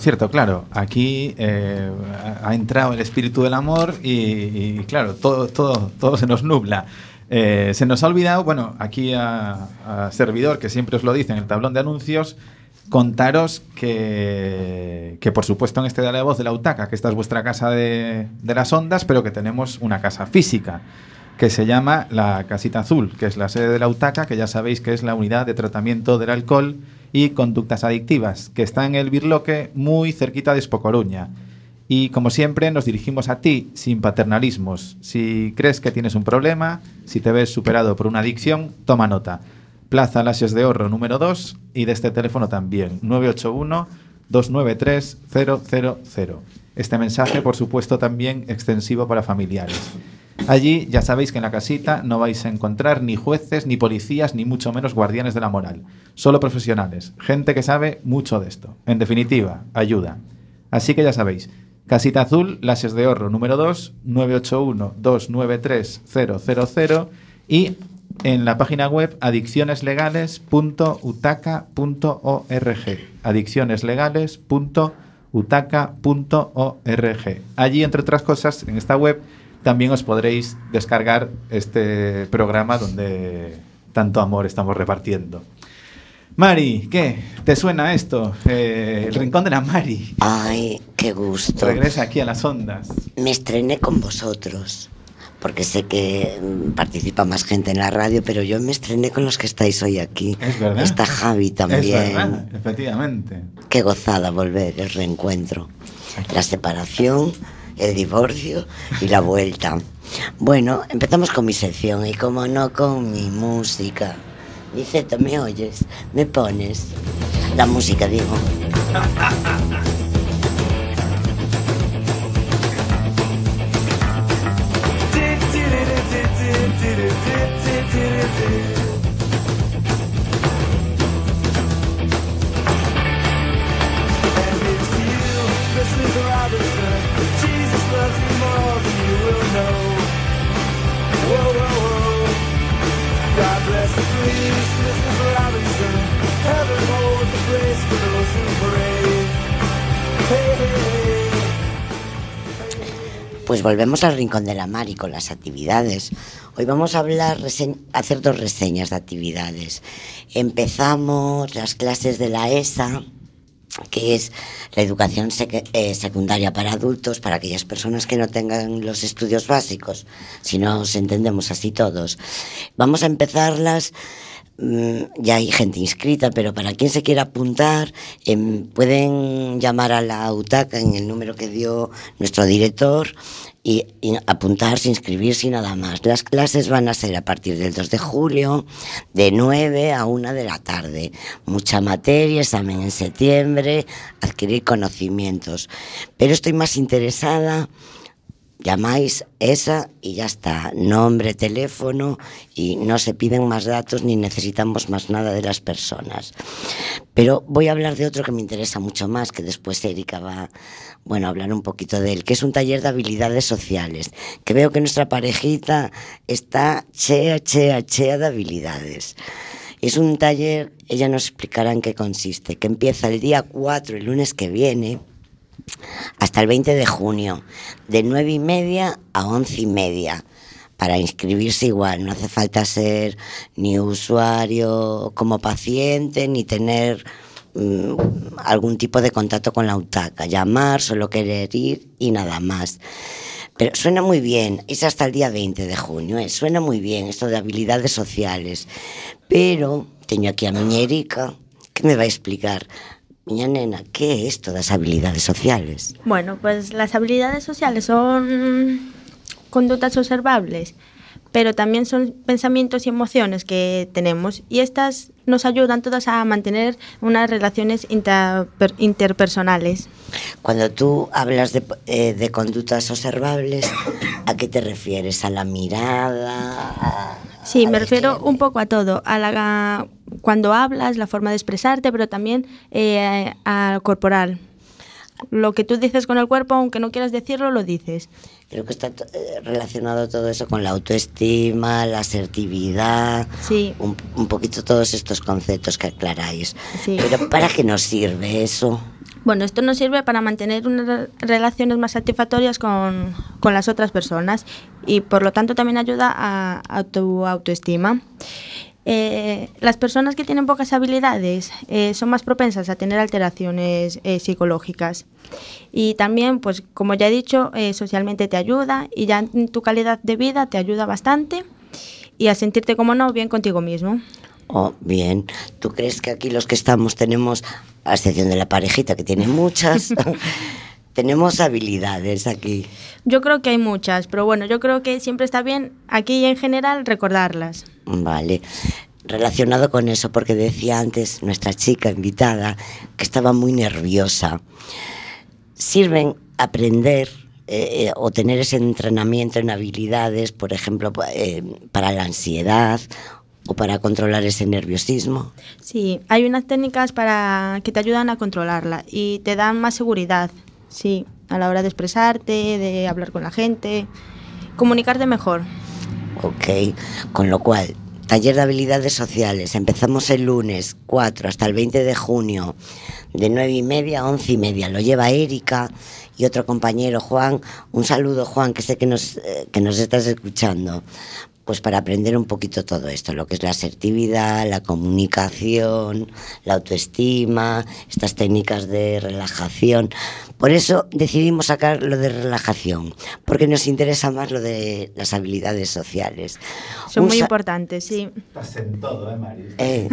cierto, claro, aquí eh, ha entrado el espíritu del amor y, claro, todo, todo, todo se nos nubla. Eh, se nos ha olvidado, bueno, aquí a, a servidor, que siempre os lo dice en el tablón de anuncios, contaros que, que por supuesto en este Dale Voz de la UTACA, que esta es vuestra casa de, de las ondas, pero que tenemos una casa física que se llama la Casita Azul, que es la sede de la UTACA, que ya sabéis que es la unidad de tratamiento del alcohol y conductas adictivas, que está en el Birloque, muy cerquita de Espocoruña. Y como siempre, nos dirigimos a ti sin paternalismos. Si crees que tienes un problema, si te ves superado por una adicción, toma nota. Plaza Lasios de Horro número 2 y de este teléfono también, 981-293-000. Este mensaje, por supuesto, también extensivo para familiares. Allí ya sabéis que en la casita no vais a encontrar ni jueces, ni policías, ni mucho menos guardianes de la moral. Solo profesionales, gente que sabe mucho de esto. En definitiva, ayuda. Así que ya sabéis, Casita Azul, Lases de Horro número 2, 981-293-000 y en la página web adiccioneslegales.utaca.org. Adiccioneslegales.utaca.org. Allí, entre otras cosas, en esta web también os podréis descargar este programa donde tanto amor estamos repartiendo. Mari, ¿qué? ¿Te suena esto? Eh, el rincón de la Mari. Ay, qué gusto. Regresa aquí a las ondas. Me estrené con vosotros. porque sé que mm, participa más gente en la radio, pero yo me estrené con los que estáis hoy aquí. Es verdad. Está Javi Es también. verdad, efectivamente. Qué gozada volver, el reencuentro. La separación, el divorcio y la vuelta. Bueno, empezamos con mi sección y como no con mi música. Niceto, ¿me oyes? ¿Me pones? La música, digo. Pues volvemos al Rincón de la Mar y con las actividades. Hoy vamos a hablar, hacer dos reseñas de actividades. Empezamos las clases de la ESA, que es la educación seque- eh, secundaria para adultos, para aquellas personas que no tengan los estudios básicos, si no nos entendemos así todos. Vamos a empezarlas. mm, Ya hay gente inscrita, pero para quien se quiera apuntar, em, pueden llamar a la UTAC en el número que dio nuestro director y, apuntarse, inscribirse y nada más. Las clases van a ser a partir del 2 de julio, de 9 a 1 de la tarde. Mucha materia, examen en septiembre, adquirir conocimientos. Pero estoy más interesada, llamáis esa y ya está. Nombre, teléfono y no se piden más datos ni necesitamos más nada de las personas. Pero voy a hablar de otro que me interesa mucho más, que después Erika va bueno, a hablar un poquito de él, que es un taller de habilidades sociales, que veo que nuestra parejita está chea, chea, chea de habilidades. Es un taller, ella nos explicará en qué consiste, que empieza el día 4, el lunes que viene, hasta el 20 de junio, de 9 y media a 11 y media. Para inscribirse igual, no hace falta ser ni usuario como paciente, ni tener mm, algún tipo de contacto con la UTACA. Llamar, solo querer ir y nada más. Pero suena muy bien, es hasta el día 20 de junio, ¿eh? suena muy bien esto de habilidades sociales. Pero tengo aquí a miña Erika, que me va a explicar, miña nena, que é isto das habilidades sociales? Bueno, pues las habilidades sociales son conductas observables, pero también son pensamientos y emociones que tenemos y estas nos ayudan todas a mantener unas relaciones interper- interpersonales. Cuando tú hablas de, eh, de conductas observables, ¿a qué te refieres? ¿A la mirada? A- Sí, me refiero un poco a todo, a la cuando hablas, la forma de expresarte, pero también eh, al corporal. Lo que tú dices con el cuerpo, aunque no quieras decirlo, lo dices. Creo que está eh, relacionado todo eso con la autoestima, la asertividad, Sí. un, un poquito todos estos conceptos que aclaráis. Sí. Pero ¿para qué nos sirve eso? Bueno, esto nos sirve para mantener unas re- relaciones más satisfactorias con, con las otras personas y por lo tanto también ayuda a, tu autoestima. Eh, las personas que tienen pocas habilidades eh, son más propensas a tener alteraciones eh, psicológicas y también, pues como ya he dicho, socialmente te ayuda y ya en tu calidad de vida te ayuda bastante y a sentirte como no bien contigo mismo. Oh, bien. ¿Tú crees que aquí los que estamos tenemos, a excepción de la parejita que tiene muchas, tenemos habilidades aquí? Yo creo que hay muchas, pero bueno, yo creo que siempre está bien aquí en general recordarlas. Vale. Relacionado con eso, porque decía antes nuestra chica invitada que estaba muy nerviosa. Sirven aprender eh, eh, o tener ese entrenamiento en habilidades, por ejemplo, eh, para la ansiedad o para controlar ese nerviosismo. Sí, hay unas técnicas para que te ayudan a controlarla y te dan más seguridad, sí, a la hora de expresarte, de hablar con la gente, comunicarte mejor. Ok, con lo cual, taller de habilidades sociales. Empezamos el lunes 4 hasta el 20 de junio, de 9 y media a 11 y media. Lo lleva Erika y otro compañero, Juan. Un saludo, Juan, que sé que nos, eh, que nos estás escuchando. pues para aprender un poquito todo esto, lo que es la asertividad, la comunicación, la autoestima, estas técnicas de relajación. Por eso decidimos sacar lo de relajación, porque nos interesa más lo de las habilidades sociales. Son Usa... muy importantes, sí. Estás en todo, eh, María? Eh,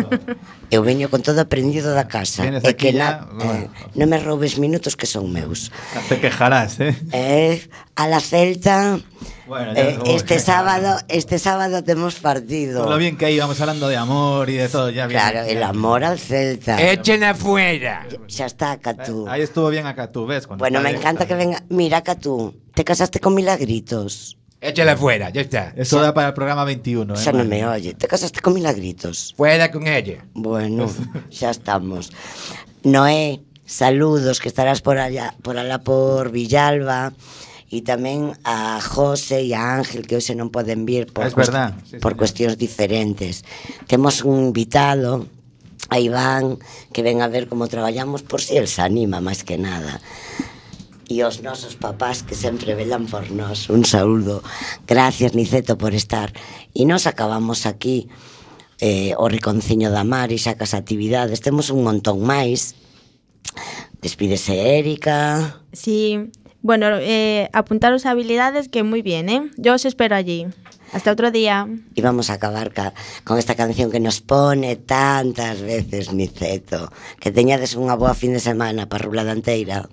eu veño con todo aprendido da casa. E que na, eh, no me roubes minutos que son meus. Te quejarás, eh? Eh, a la celta Bueno, ya eh, no este sábado, este sábado tenemos partido. Por lo bien que íbamos hablando de amor y de todo, ya bien. Claro, el amor al Celta. Echen afuera. Xa está, Catú. Ahí estuvo bien acá tú, ¿ves? Cuando Bueno, me encanta que venga. Mira, Catú, te casaste con Milagritos. Échala afuera, ya está. Eso da para el programa 21, ¿eh? Mari? me oye. Te casaste con Milagritos. Fuera con ella. Bueno, xa estamos. Noé, saludos que estarás por allá, por allá por Villalba e tamén a José e a Ángel que hoxe non poden vir por, cuest verdad, sí, por señor. cuestións diferentes. Temos un invitado a Iván que ven a ver como traballamos por si el se anima máis que nada e os nosos papás que sempre velan por nós. Un saúdo. Gracias, Niceto, por estar. E nos acabamos aquí eh, o Riconciño da Mar e xa cas actividades. Temos un montón máis. Despídese Erika. Sí, Bueno, eh, apuntaros a habilidades que muy bien, ¿eh? Yo os espero allí. Hasta otro día. Y vamos a acabar ca con esta canción que nos pone tantas veces Niceto. Que teñades unha boa fin de semana para Rula Danteira.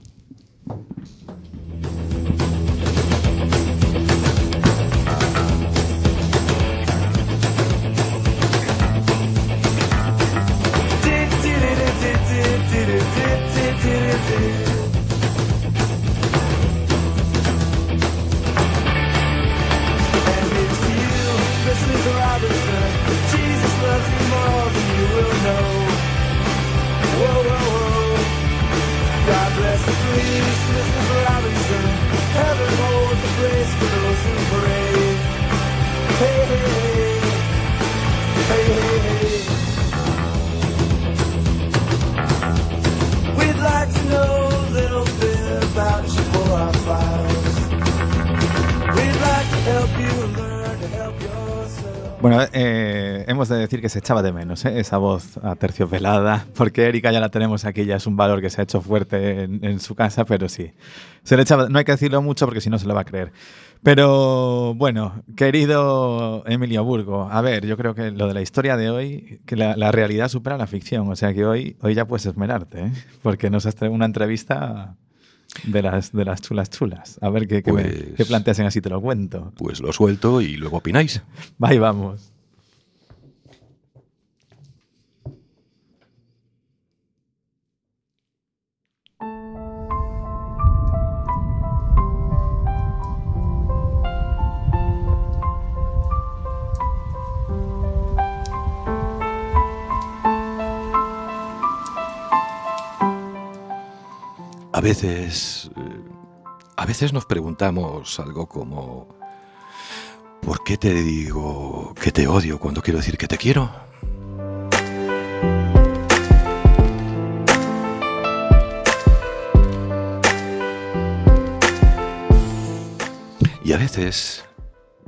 Decir que se echaba de menos ¿eh? esa voz aterciopelada, porque Erika ya la tenemos aquí, ya es un valor que se ha hecho fuerte en, en su casa, pero sí. Se le echaba, no hay que decirlo mucho porque si no se lo va a creer. Pero bueno, querido Emilio Burgo, a ver, yo creo que lo de la historia de hoy, que la, la realidad supera la ficción, o sea que hoy, hoy ya puedes esmerarte, ¿eh? porque nos has traído una entrevista de las, de las chulas chulas. A ver qué, qué, me- Pues- qué planteas en así te lo cuento. Pues lo suelto y luego opináis. Ahí vamos. A veces. eh, A veces nos preguntamos algo como. ¿Por qué te digo que te odio cuando quiero decir que te quiero? Y a veces,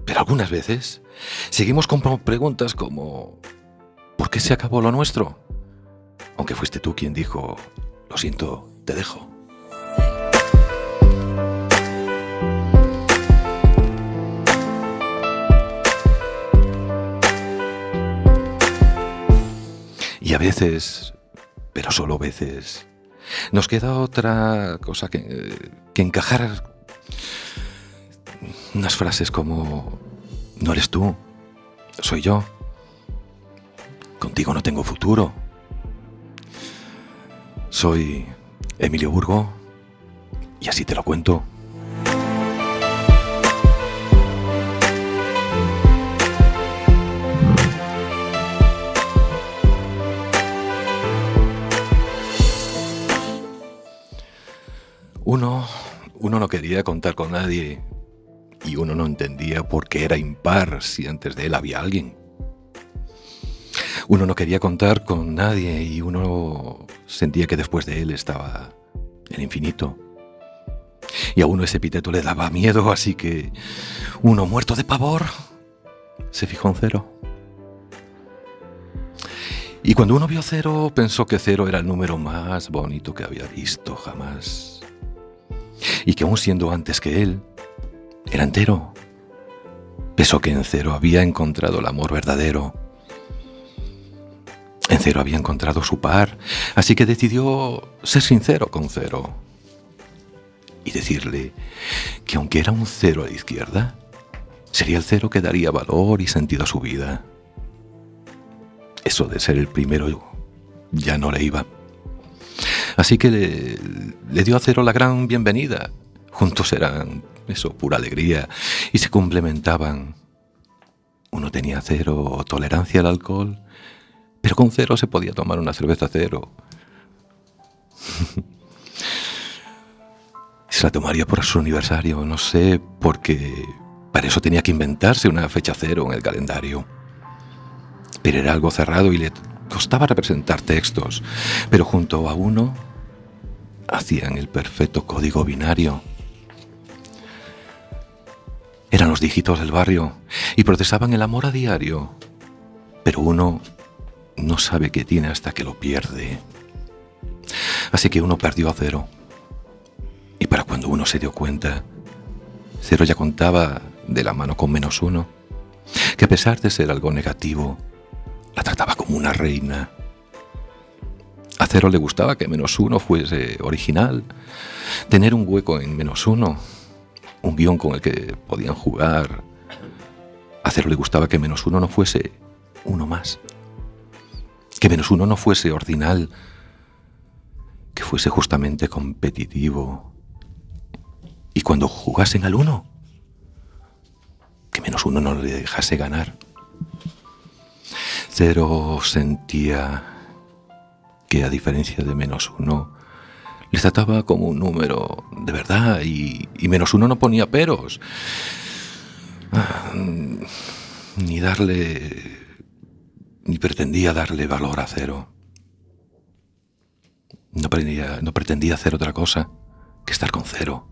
pero algunas veces, seguimos con preguntas como ¿por qué se acabó lo nuestro? Aunque fuiste tú quien dijo, lo siento, te dejo. A veces, pero solo veces, nos queda otra cosa que, que encajar unas frases como, no eres tú, soy yo, contigo no tengo futuro, soy Emilio Burgo y así te lo cuento. Uno no quería contar con nadie y uno no entendía por qué era impar si antes de él había alguien. Uno no quería contar con nadie y uno sentía que después de él estaba el infinito. Y a uno ese epíteto le daba miedo, así que uno muerto de pavor se fijó en cero. Y cuando uno vio cero, pensó que cero era el número más bonito que había visto jamás. Y que aún siendo antes que él, era entero. Pensó que en cero había encontrado el amor verdadero. En cero había encontrado su par, así que decidió ser sincero con cero. Y decirle que aunque era un cero a la izquierda, sería el cero que daría valor y sentido a su vida. Eso de ser el primero ya no le iba. Así que le, dio a Cero la gran bienvenida. Juntos eran, eso, pura alegría y se complementaban. Uno tenía cero tolerancia al alcohol, pero con cero se podía tomar una cerveza cero. se la tomaría por su aniversario, no sé, porque para eso tenía que inventarse una fecha cero en el calendario. Pero era algo cerrado y le costaba representar textos, pero junto a uno hacían el perfecto código binario. Eran los dígitos del barrio y procesaban el amor a diario, pero uno no sabe qué tiene hasta que lo pierde. Así que uno perdió a cero. Y para cuando uno se dio cuenta, cero ya contaba de la mano con menos uno, que a pesar de ser algo negativo, la trataba como una reina. A Cero le gustaba que menos uno fuese original, tener un hueco en menos uno, un guion con el que podían jugar. A Cero le gustaba que menos uno no fuese uno más, que menos uno no fuese ordinal, que fuese justamente competitivo. Y cuando jugasen al uno, que menos uno no le dejase ganar. Cero sentía que a diferencia de menos uno, les trataba como un número de verdad y, menos uno no ponía peros. Ni darle... ni pretendía darle valor a cero. No pretendía, no pretendía hacer otra cosa que estar con cero.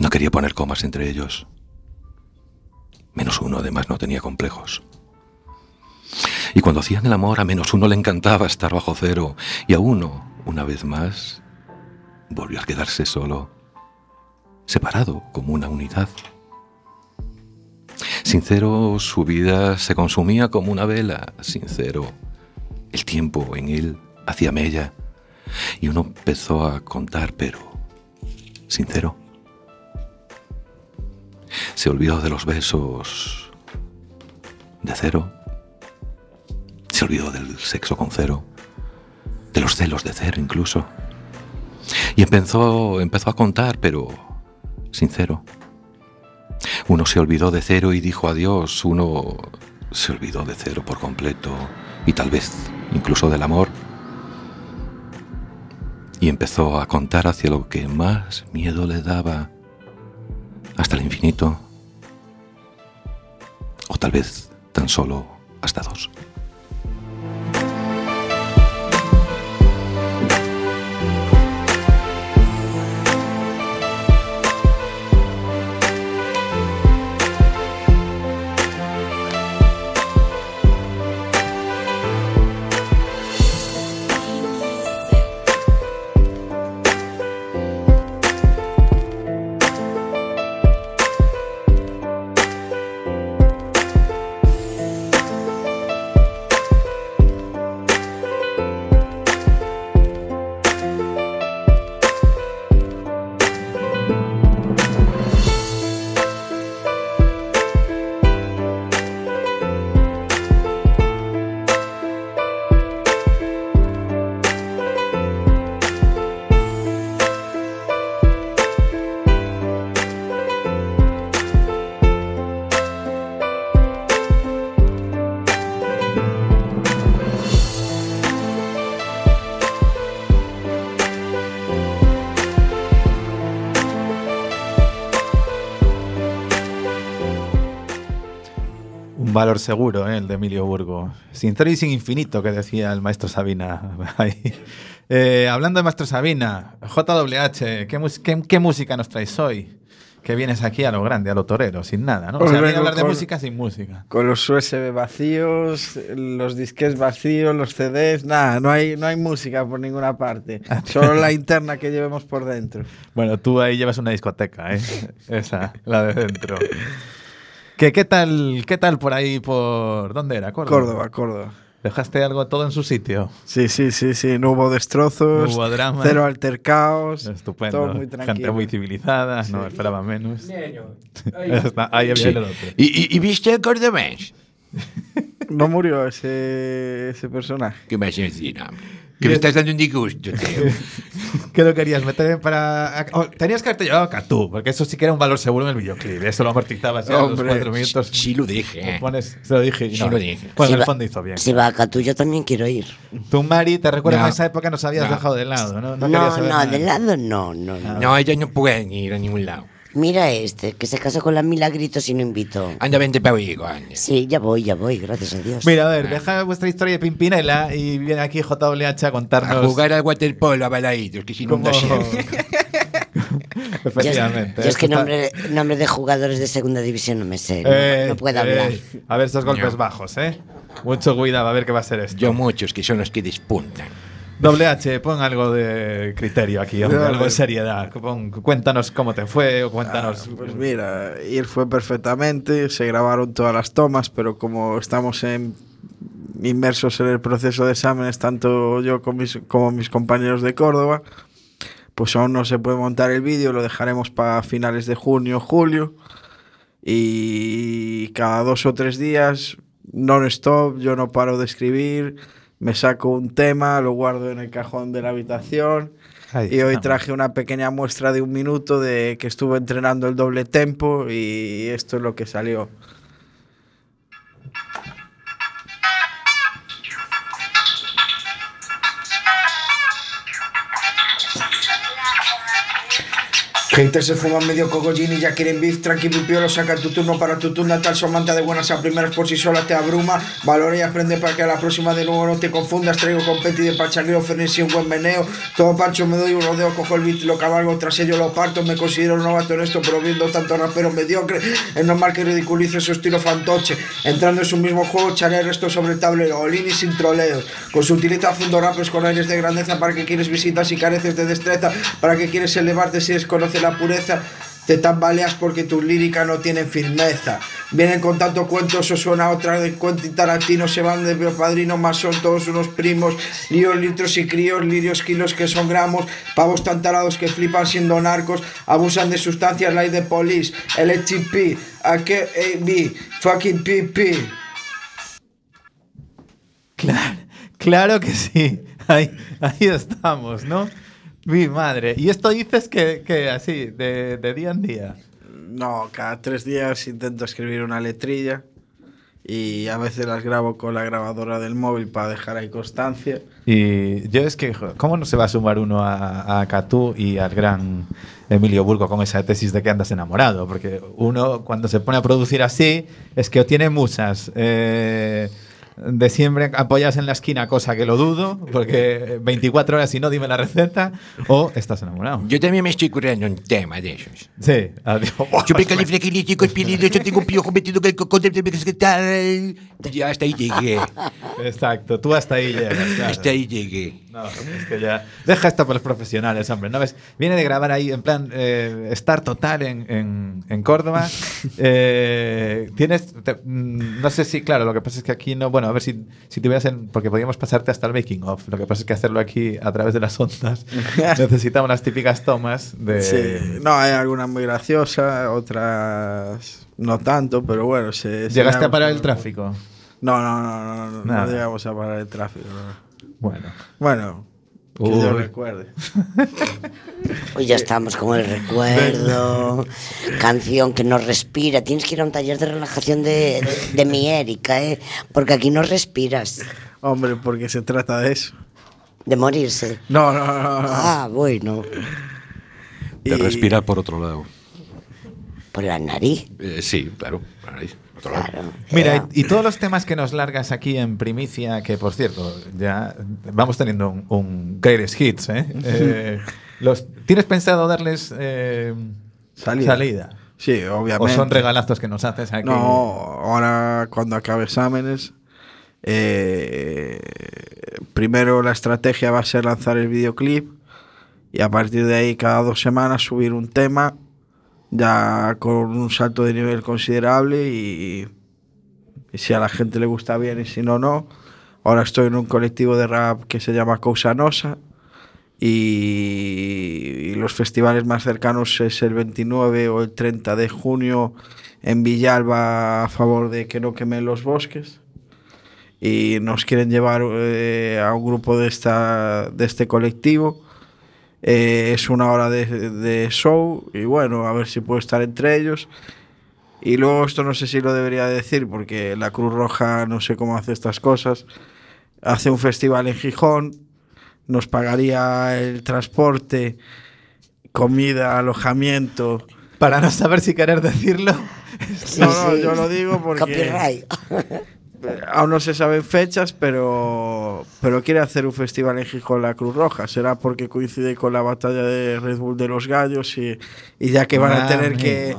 No quería poner comas entre ellos. Menos uno además no tenía complejos. Y cuando hacían el amor a menos uno le encantaba estar bajo cero y a uno, una vez más, volvió a quedarse solo, separado como una unidad. Sin cero su vida se consumía como una vela, sin cero el tiempo en él hacía mella y uno empezó a contar, pero sin cero. Se olvidó de los besos de cero. Se olvidó del sexo con cero. De los celos de cero incluso. Y empezó, empezó a contar, pero sin cero. Uno se olvidó de cero y dijo adiós. Uno se olvidó de cero por completo. Y tal vez incluso del amor. Y empezó a contar hacia lo que más miedo le daba hasta el infinito, o tal vez tan solo hasta dos. Un valor seguro, ¿eh? el de Emilio Burgo. Sincero y sin infinito, que decía el maestro Sabina. Eh, hablando de maestro Sabina, JWH, ¿qué, qué- qué música nos traes hoy? que vienes aquí a lo grande, a lo torero, sin nada, ¿no? O sea, viene a hablar de con- música sin música. Con los USB vacíos, los disques vacíos, los CDs, nada, no hay, no hay música por ninguna parte. Solo la interna que llevemos por dentro. Bueno, tú ahí llevas una discoteca, ¿eh? Esa, la de dentro. ¿Qué, qué, tal, ¿Qué tal por ahí, por... ¿Dónde era? Córdoba. Córdoba, Córdoba. ¿Dejaste algo todo en su sitio? Sí, sí, sí, sí, no hubo destrozos, No hubo drama. cero altercaos, Estupendo. todo muy Gente muy civilizada, no esperaba menos. Ahí había Sí. el otro. ¿Y, y, y viste el cordobés? No murió ese, ese personaje. ¿Qué me decir, hombre? Que me estás dando un disgusto, tío. ¿Qué lo querías meter para.? oh, tenías que haberte llevado a Catú, porque eso sí que era un valor seguro en el videoclip. Eso lo amortizabas ya los cuatro minutos. Sí lo dije, Lo pones- se lo dije. Sí no. lo dije. Bueno, Si en el va- fondo hizo bien. Si va a Catú, yo también quiero ir. Tú, Mari, te recuerdo No. en esa época nos habías No. dejado de lado, ¿no? No, no, nada. de lado no, no, no. No, ellos no pueden ir a ningún lado. Mira este, que se casó con la Milagritos y no invitó. Anda, vente para. Sí, ya voy, ya voy, gracias a Dios. Mira, a ver, deja vuestra historia de Pimpinela y viene aquí JWH a A contarnos. jugar al waterpolo a baladitos, que si no cómo- Yo es- Efectivamente. yo es que nombre, nombre de jugadores de segunda división no me sé, no- Eh, no, puedo eh, hablar. A ver estos golpes No. bajos, ¿eh? Mucho cuidado, a ver qué va a ser esto. Yo muchos que son los que despuntan. Doble H, pon algo de criterio aquí, hombre, algo de seriedad. Pon- cuéntanos cómo te fue o cuéntanos. Pues mira, ir fue perfectamente, se grabaron todas las tomas, pero como estamos en- inmersos en el proceso de exámenes, tanto yo como mis, como mis compañeros de Córdoba, pues aún no se puede montar el vídeo, lo dejaremos para finales de junio, julio, y cada dos o tres días, non-stop, yo no paro de escribir, me saco un tema, lo guardo en el cajón de la habitación. Ahí Y hoy traje una pequeña muestra de un minuto de que estuve entrenando el doble tempo y esto es lo que salió. Haters se fuman medio cogollín y ya quieren beef, tranqui pipiolo, saca tu turno para tu tunda, tal somanta de buenas a primeras por si sola te abruma, valora y aprende para que a la próxima de nuevo no te confundas, traigo competi de pachangueo, fernes y un buen meneo, todo pancho me doy un rodeo, cojo el beat lo cabalgo, tras ello lo parto, me considero novato en esto, pero viendo tanto rapero mediocre, es normal que ridiculice su estilo fantoche, entrando en su mismo juego, echaré el resto sobre el tablero, Olini sin troleos, con su utilidad fundo rappers con aires de grandeza, para que quieres visitas y careces de destreza, para que quieres elevarte si desconoce la pureza, te tambaleas porque tus líricas no tienen firmeza. Vienen con tanto cuento, eso suena a otra de Quentin Tarantino, se van de padrino, más son todos unos primos, líos, litros y críos, lirios, kilos que son gramos, pavos tan tarados que flipan siendo narcos, abusan de sustancias like de police, LHP, AKB, fucking PP. Claro, claro que sí. Ahí estamos, ¿no? Mi madre. Y esto dices que, que así, de, de día en día. No, cada tres días intento escribir una letrilla y a veces las grabo con la grabadora del móvil para dejar ahí constancia. Y yo es que, ¿cómo no se va a sumar uno a, a Catú y al gran Emilio Burgo con esa tesis de que andas enamorado? Porque uno, cuando se pone a producir así, es que o tiene musas eh, de siempre apoyadas en la esquina, cosa que lo dudo, porque 24 horas y no dime la receta, o estás enamorado. Yo también me estoy currando un tema de esos. Sí, adiós. Supercalifragilístico, espiridoso, tengo un piojo metido en el cocón ¿qué tal? Ya hasta ahí llegué. Exacto, tú hasta ahí llegas. claro. Hasta ahí llegué. No, es que ya. Deja esto para los profesionales, hombre. ¿No ves? Viene de grabar ahí, en plan, eh, estar total en, en, en Córdoba. Eh, tienes. te- mm, no sé si, claro, lo que pasa es que aquí no. Bueno, a ver si, si tuvieras. En, porque podríamos pasarte hasta el making of. Lo que pasa es que hacerlo aquí a través de las ondas necesitamos las típicas tomas de. Sí, no, hay algunas muy graciosas, otras no tanto, pero bueno. Se, se ¿Llegaste a parar el tráfico? No, no, no, no, no, no llegamos a parar el tráfico. no. Bueno. Bueno, que Uy. recuerde. Hoy ya estamos con el recuerdo, canción que no respira. Tienes que ir a un taller de relajación de, de mi Erika, ¿eh? Porque aquí no respiras. Hombre, porque se trata de eso. De morirse. No, no, no. no. Ah, bueno. De Y- respirar por otro lado. Por la nariz. Eh, sí, claro. otro lado. Claro. Mira, y, y todos los temas que nos largas aquí en primicia, que por cierto, ya vamos teniendo un, un greatest hits, ¿eh? Eh, los, ¿Tienes pensado darles eh, Salida. Salida. Sí, ¿O obviamente. son regalazos que nos haces aquí? No, ahora cuando acabe exámenes, eh, primero la estrategia va a ser lanzar el videoclip y a partir de ahí cada dos semanas subir un tema ya con un salto de nivel considerable y, si a la gente le gusta bien y si no, no. Ahora estoy en un colectivo de rap que se llama Cousa Nosa y, y los festivales más cercanos es el 29 o el 30 de junio en Villalba a favor de que no quemen los bosques y nos quieren llevar eh, a un grupo de, esta, de este colectivo. Eh, es una hora de, de show y bueno, a ver si puedo estar entre ellos. Y luego esto no sé si lo debería decir porque la Cruz Roja no sé cómo hace estas cosas. Hace un festival en Gijón, nos pagaría el transporte, comida, alojamiento. Para no saber si querer decirlo. no, no, yo lo digo porque Copyright. aún no se saben fechas, pero, pero quiere hacer un festival en Gijón la Cruz Roja. Será porque coincide con la batalla de Red Bull de los Gallos y, y ya que van a tener que,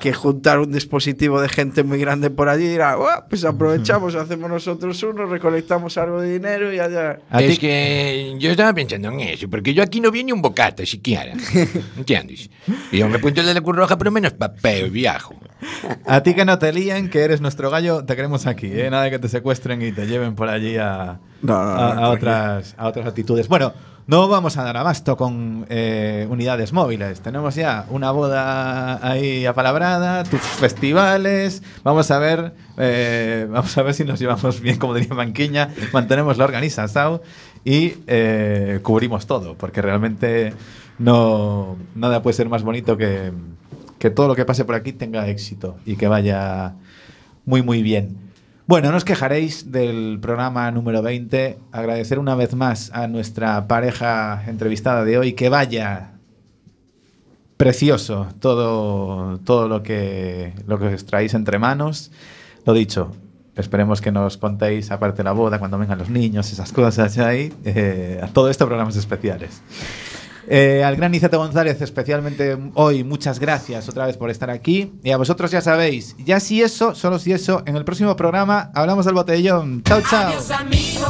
que juntar un dispositivo de gente muy grande por allí, dirá, "Buah, pues aprovechamos, hacemos nosotros uno, recolectamos algo de dinero y allá. A es que yo estaba pensando en eso, porque yo aquí no vi ni un bocata siquiera. ¿Entiendes? Y yo me apunto el de la Cruz Roja, pero menos papeo y viajo. A ti que no te líen, que eres nuestro gallo, te queremos aquí, ¿eh? Nada de que te secuestren y te lleven por allí a, No, no, no, a- otras, a otras actitudes. Bueno, no vamos a dar abasto con eh, unidades móviles. Tenemos ya una boda ahí apalabrada, tus festivales. Vamos a ver, eh, vamos a ver si nos llevamos bien, como diría Manquiña, mantenemos la organización y eh, cubrimos todo, porque realmente no nada puede ser más bonito que, que todo lo que pase por aquí tenga éxito y que vaya muy muy bien. Bueno, no os quejaréis del programa número 20. Agradecer una vez más a nuestra pareja entrevistada de hoy. Que vaya precioso todo, todo lo, que, lo que os traéis entre manos. Lo dicho, esperemos que nos contéis, aparte de la boda, cuando vengan los niños, esas cosas ahí. eh, a todo esto programas especiales. Eh, al gran Niceto González, especialmente hoy, muchas gracias otra vez por estar aquí. Y a vosotros ya sabéis, ya si eso, solo si eso, en el próximo programa hablamos del botellón. Chao, chao. Adiós amigo,